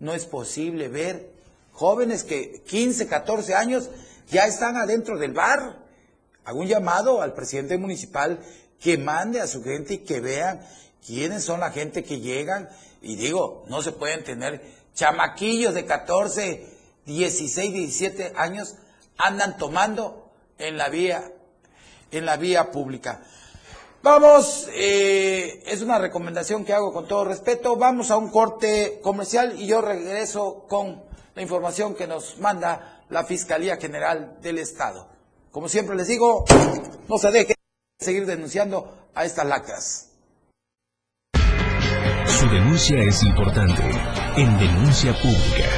no es posible ver jóvenes que 15, 14 años ya están adentro del bar. Hago un llamado al presidente municipal que mande a su gente y que vean quiénes son la gente que llegan. Y digo, no se pueden tener chamaquillos de 14, 16, 17 años andan tomando en la vía, en la vía pública. Vamos, eh, es una recomendación que hago con todo respeto. Vamos a un corte comercial y yo regreso con la información que nos manda la Fiscalía General del Estado. Como siempre les digo, no se deje seguir denunciando a estas lacras. Su denuncia es importante en denuncia pública.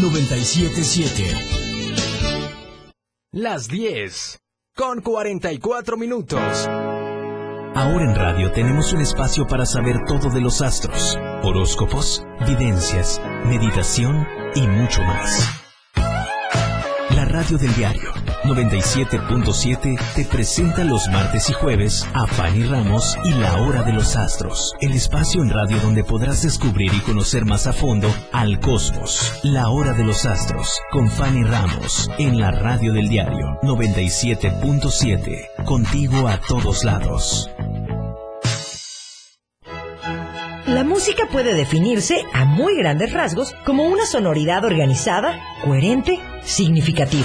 977 las 10 con 44 minutos. Ahora en radio tenemos un espacio para saber todo de los astros, horóscopos, videncias, meditación y mucho más. La radio del diario 97.7 te presenta los martes y jueves a Fanny Ramos y La Hora de los Astros, el espacio en radio donde podrás descubrir y conocer más a fondo al cosmos. La Hora de los Astros con Fanny Ramos en la radio del diario 97.7, contigo a todos lados. La música puede definirse a muy grandes rasgos como una sonoridad organizada, coherente, significativa.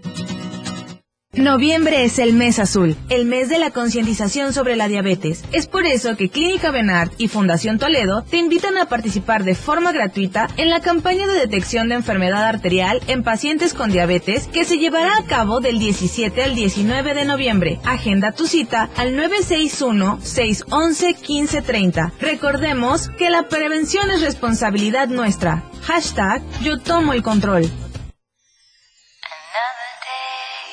Noviembre es el mes azul, el mes de la concientización sobre la diabetes. Es por eso que Clínica Benart y Fundación Toledo te invitan a participar de forma gratuita en la campaña de detección de enfermedad arterial en pacientes con diabetes que se llevará a cabo del 17 al 19 de noviembre. Agenda tu cita al 961-611-1530. Recordemos que la prevención es responsabilidad nuestra. Hashtag yo tomo el control.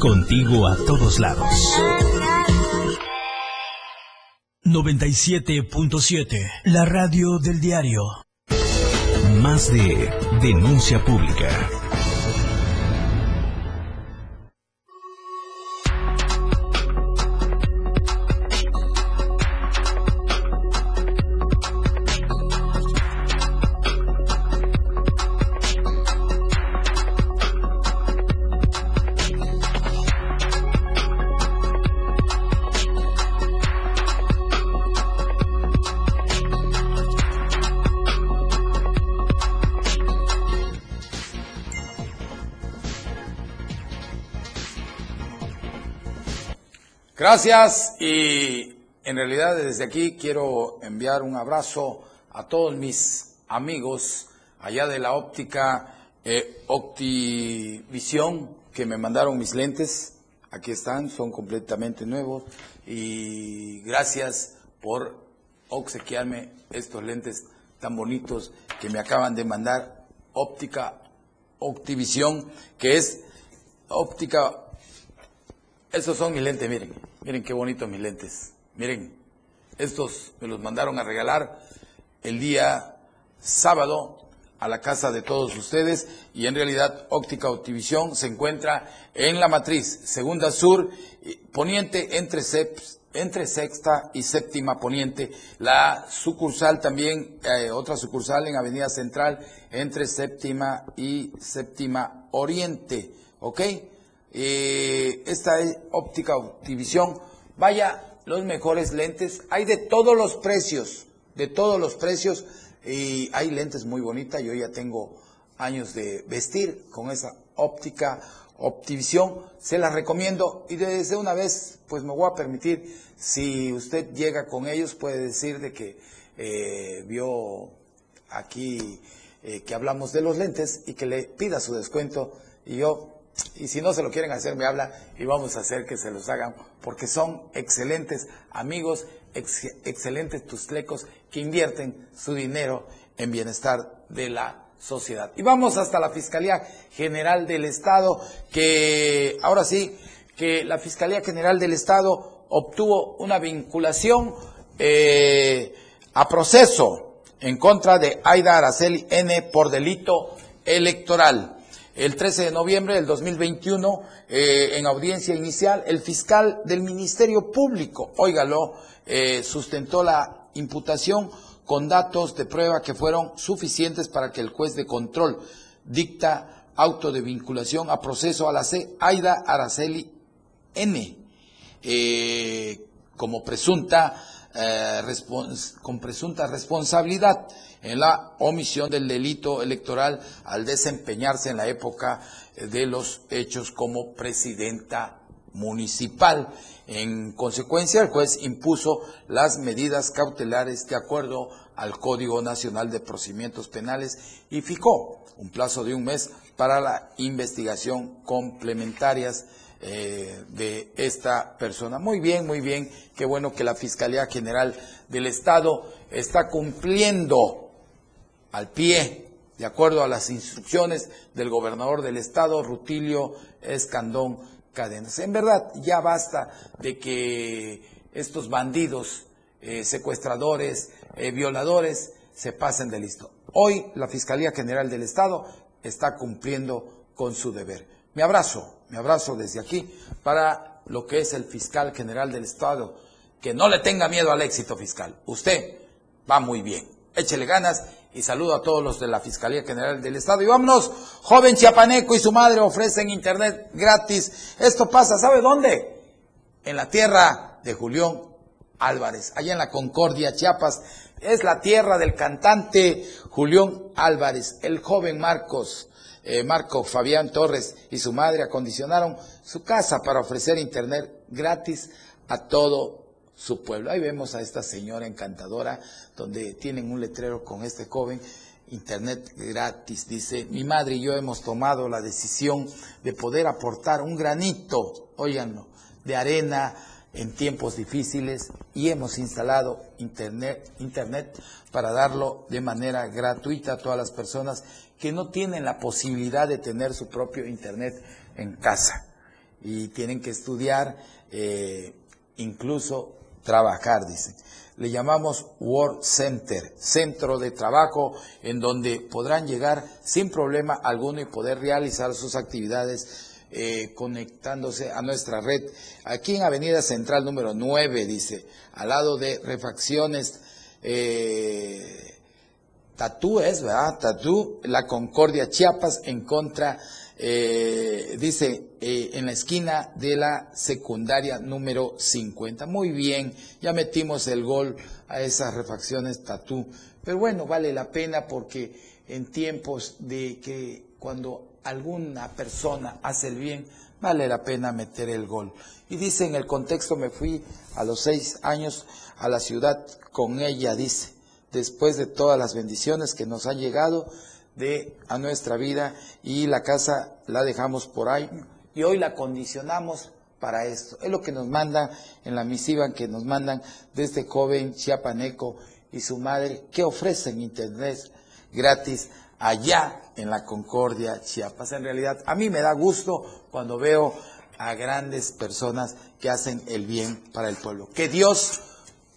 Contigo a todos lados. 97.7, la radio del diario. Más de denuncia pública. Gracias y en realidad desde aquí quiero enviar un abrazo a todos mis amigos allá de la óptica eh, Optivisión que me mandaron mis lentes. Aquí están, son completamente nuevos y gracias por obsequiarme estos lentes tan bonitos que me acaban de mandar óptica Optivisión, que es óptica estos son mis lentes, miren. Miren qué bonitos mis lentes. Miren, estos me los mandaron a regalar el día sábado a la casa de todos ustedes y en realidad Óptica Optivisión se encuentra en la matriz Segunda Sur, poniente entre, entre sexta y séptima poniente. La sucursal también, eh, otra sucursal en Avenida Central entre séptima y séptima oriente. ¿Ok? Eh, esta es óptica Optivisión. Vaya, los mejores lentes. Hay de todos los precios, de todos los precios. Y hay lentes muy bonitas. Yo ya tengo años de vestir con esa óptica Optivisión. Se las recomiendo. Y desde una vez, pues me voy a permitir, si usted llega con ellos, puede decir de que eh, vio aquí eh, que hablamos de los lentes y que le pida su descuento. Y yo y si no se lo quieren hacer, me habla y vamos a hacer que se los hagan, porque son excelentes amigos, excelentes tuslecos que invierten su dinero en bienestar de la sociedad. Y vamos hasta la Fiscalía General del Estado, que ahora sí, que la Fiscalía General del Estado obtuvo una vinculación eh, a proceso en contra de Aida Araceli N por delito electoral. El 13 de noviembre del 2021, eh, en audiencia inicial, el fiscal del Ministerio Público, óigalo, eh, sustentó la imputación con datos de prueba que fueron suficientes para que el juez de control dicta auto de vinculación a proceso a la C. Aida Araceli N. eh, como presunta con presunta responsabilidad en la omisión del delito electoral al desempeñarse en la época eh, de los hechos como presidenta municipal. En consecuencia, el juez impuso las medidas cautelares de acuerdo al Código Nacional de Procedimientos Penales y fijó un plazo de un mes para la investigación complementarias eh, de esta persona. Muy bien, muy bien. Qué bueno que la Fiscalía General del Estado está cumpliendo al pie, de acuerdo a las instrucciones del gobernador del Estado, Rutilio Escandón Cadenas. En verdad, ya basta de que estos bandidos, eh, secuestradores, eh, violadores, se pasen de listo. Hoy la Fiscalía General del Estado está cumpliendo con su deber. Me abrazo, me abrazo desde aquí para lo que es el fiscal general del Estado. Que no le tenga miedo al éxito fiscal. Usted va muy bien. Échele ganas y saludo a todos los de la Fiscalía General del Estado. Y vámonos, joven chiapaneco y su madre ofrecen internet gratis. Esto pasa, ¿sabe dónde? En la tierra de Julián Álvarez, allá en la Concordia, Chiapas. Es la tierra del cantante Julián Álvarez, el joven Marcos. eh, Marco Fabián Torres y su madre acondicionaron su casa para ofrecer internet gratis a todo su pueblo. Ahí vemos a esta señora encantadora, donde tienen un letrero con este joven, internet gratis. Dice, mi madre y yo hemos tomado la decisión de poder aportar un granito, óiganlo, de arena en tiempos difíciles y hemos instalado internet, internet para darlo de manera gratuita a todas las personas que no tienen la posibilidad de tener su propio internet en casa y tienen que estudiar, eh, incluso trabajar, dicen. Le llamamos Work Center, centro de trabajo en donde podrán llegar sin problema alguno y poder realizar sus actividades eh, conectándose a nuestra red. Aquí en Avenida Central número 9, dice, al lado de refacciones. Eh, Tatú es, ¿verdad? Tatú, la Concordia Chiapas en contra, eh, dice, eh, en la esquina de la secundaria número 50. Muy bien, ya metimos el gol a esas refacciones Tatú. Pero bueno, vale la pena porque en tiempos de que cuando alguna persona hace el bien, vale la pena meter el gol. Y dice, en el contexto me fui a los seis años a la ciudad con ella, dice después de todas las bendiciones que nos han llegado de a nuestra vida y la casa la dejamos por ahí y hoy la condicionamos para esto. Es lo que nos mandan en la misiva que nos mandan de este joven chiapaneco y su madre que ofrecen internet gratis allá en la Concordia, Chiapas. En realidad, a mí me da gusto cuando veo a grandes personas que hacen el bien para el pueblo. Que Dios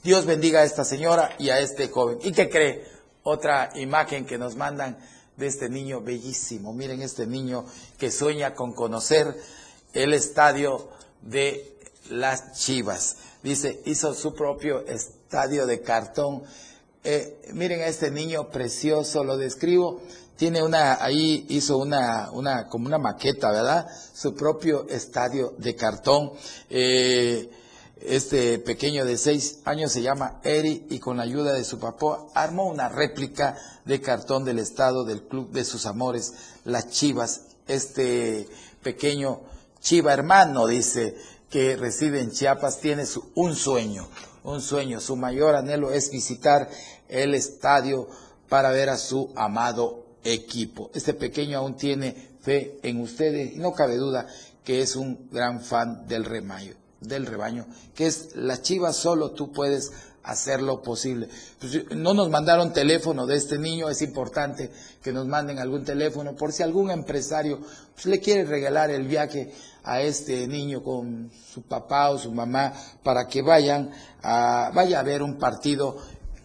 Dios bendiga a esta señora y a este joven. ¿Y qué cree? Otra imagen que nos mandan de este niño bellísimo. Miren este niño que sueña con conocer el estadio de las Chivas. Dice, hizo su propio estadio de cartón. Eh, miren a este niño precioso, lo describo. Tiene una, ahí hizo una, una, como una maqueta, ¿verdad? Su propio estadio de cartón. Eh, este pequeño de seis años se llama Eri y con la ayuda de su papá armó una réplica de cartón del estado del club de sus amores, las Chivas. Este pequeño Chiva hermano, dice, que reside en Chiapas, tiene un sueño, un sueño. Su mayor anhelo es visitar el estadio para ver a su amado equipo. Este pequeño aún tiene fe en ustedes y no cabe duda que es un gran fan del remayo del rebaño, que es la chiva, solo tú puedes hacer lo posible. Pues, no nos mandaron teléfono de este niño, es importante que nos manden algún teléfono por si algún empresario pues, le quiere regalar el viaje a este niño con su papá o su mamá para que vayan a, vaya a ver un partido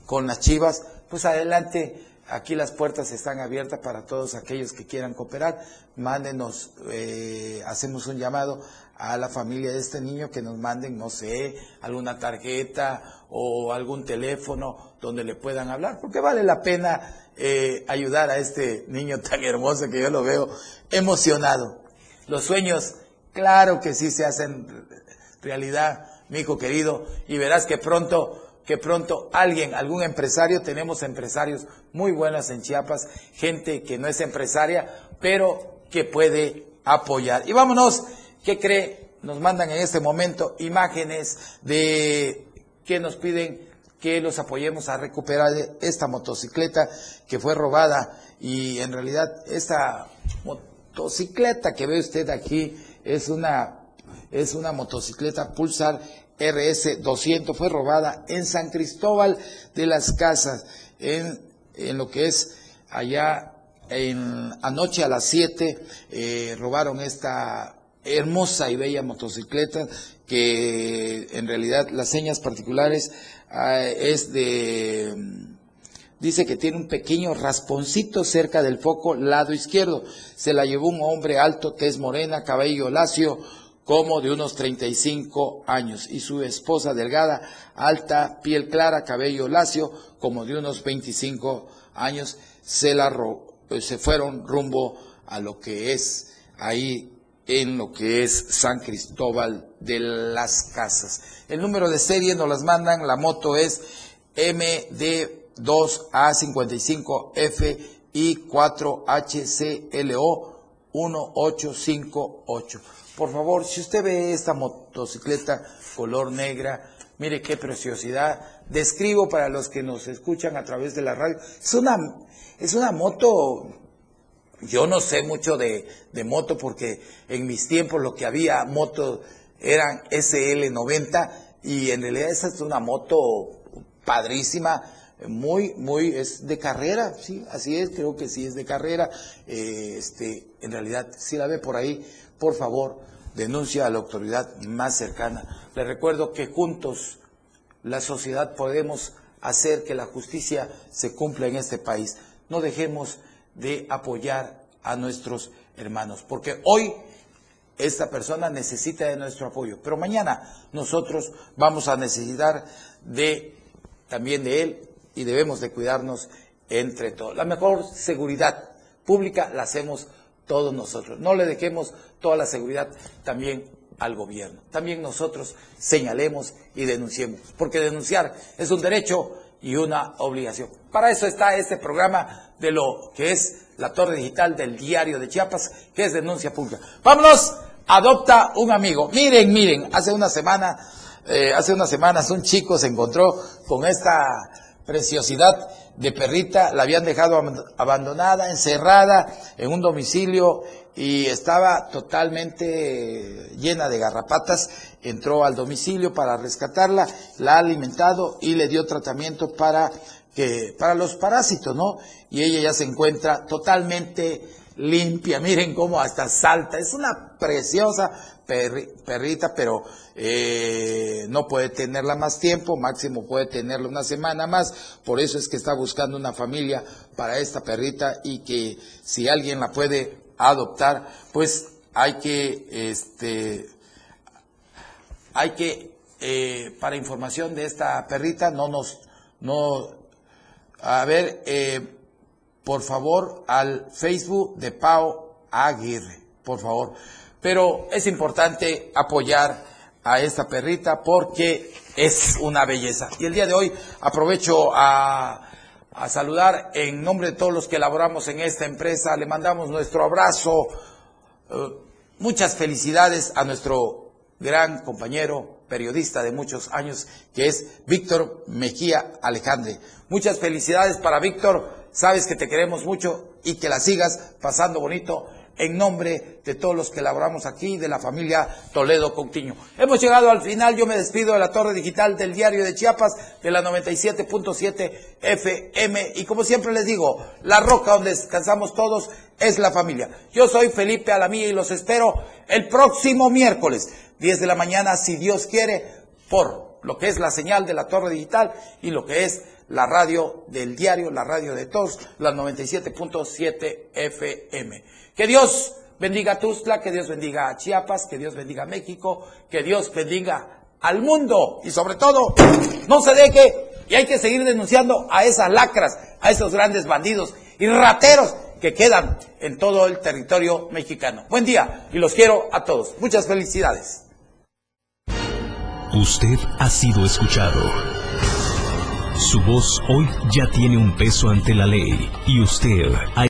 con las chivas, pues adelante, Aquí las puertas están abiertas para todos aquellos que quieran cooperar. Mándenos, eh, hacemos un llamado a la familia de este niño que nos manden, no sé, alguna tarjeta o algún teléfono donde le puedan hablar, porque vale la pena eh, ayudar a este niño tan hermoso que yo lo veo emocionado. Los sueños, claro que sí se hacen realidad, mi hijo querido, y verás que pronto que pronto alguien, algún empresario, tenemos empresarios muy buenos en Chiapas, gente que no es empresaria, pero que puede apoyar. Y vámonos, ¿qué cree? Nos mandan en este momento imágenes de que nos piden que los apoyemos a recuperar esta motocicleta que fue robada y en realidad esta motocicleta que ve usted aquí es una es una motocicleta Pulsar RS 200 fue robada en San Cristóbal de las Casas, en, en lo que es allá en, anoche a las 7 eh, robaron esta hermosa y bella motocicleta que en realidad las señas particulares ah, es de dice que tiene un pequeño rasponcito cerca del foco lado izquierdo. Se la llevó un hombre alto, tez morena, cabello lacio, como de unos 35 años, y su esposa delgada, alta, piel clara, cabello lacio, como de unos 25 años, se, la se fueron rumbo a lo que es ahí en lo que es San Cristóbal de las Casas. El número de serie nos las mandan, la moto es MD2A55F y 4HCLO 1858. Por favor, si usted ve esta motocicleta color negra, mire qué preciosidad. Describo para los que nos escuchan a través de la radio. Es una, es una moto, yo no sé mucho de, de moto porque en mis tiempos lo que había moto eran SL90 y en realidad esa es una moto padrísima, muy, muy, es de carrera, sí, así es, creo que sí es de carrera. Eh, este, en realidad, si la ve por ahí, por favor, denuncia a la autoridad más cercana. Le recuerdo que juntos, la sociedad, podemos hacer que la justicia se cumpla en este país. No dejemos de apoyar a nuestros hermanos, porque hoy esta persona necesita de nuestro apoyo, pero mañana nosotros vamos a necesitar de también de él y debemos de cuidarnos entre todos. La mejor seguridad pública la hacemos todos nosotros. No le dejemos toda la seguridad también al gobierno. También nosotros señalemos y denunciemos, porque denunciar es un derecho y una obligación. Para eso está este programa de lo que es la torre digital del diario de Chiapas, que es denuncia pública. Vámonos, adopta un amigo. Miren, miren, hace una semana, eh, hace unas semanas un chico se encontró con esta preciosidad de perrita, la habían dejado abandonada, encerrada en un domicilio y estaba totalmente llena de garrapatas. Entró al domicilio para rescatarla, la ha alimentado y le dio tratamiento para que para los parásitos, ¿no? Y ella ya se encuentra totalmente limpia. Miren cómo hasta salta. Es una preciosa perrita, pero eh, no puede tenerla más tiempo, máximo puede tenerla una semana más, por eso es que está buscando una familia para esta perrita y que si alguien la puede adoptar, pues hay que, este, hay que, eh, para información de esta perrita, no nos, no, a ver, eh, por favor, al Facebook de Pau Aguirre, por favor pero es importante apoyar a esta perrita porque es una belleza. Y el día de hoy aprovecho a, saludar en nombre de todos los que elaboramos en esta empresa, le mandamos nuestro abrazo, eh, muchas felicidades a nuestro gran compañero periodista de muchos años, que es Víctor Mejía Alejandre. Muchas felicidades para Víctor, sabes que te queremos mucho y que la sigas pasando bonito en nombre de todos los que laboramos aquí, de la familia Toledo Coutinho. Hemos llegado al final, yo me despido de la torre digital del diario de Chiapas, de la 97.7 FM, y como siempre les digo, la roca donde descansamos todos es la familia. Yo soy Felipe Alamía y los espero el próximo miércoles, 10 de la mañana, si Dios quiere, por lo que es la señal de la torre digital y lo que es la radio del diario, la radio de todos, la 97.7 FM. Que Dios bendiga a Tuzla, que Dios bendiga a Chiapas, que Dios bendiga a México, que Dios bendiga al mundo y sobre todo no se deje y hay que seguir denunciando a esas lacras, a esos grandes bandidos y rateros que quedan en todo el territorio mexicano. Buen día y los quiero a todos. Muchas felicidades. Usted ha sido escuchado. Su voz hoy ya tiene un peso ante la ley y usted ha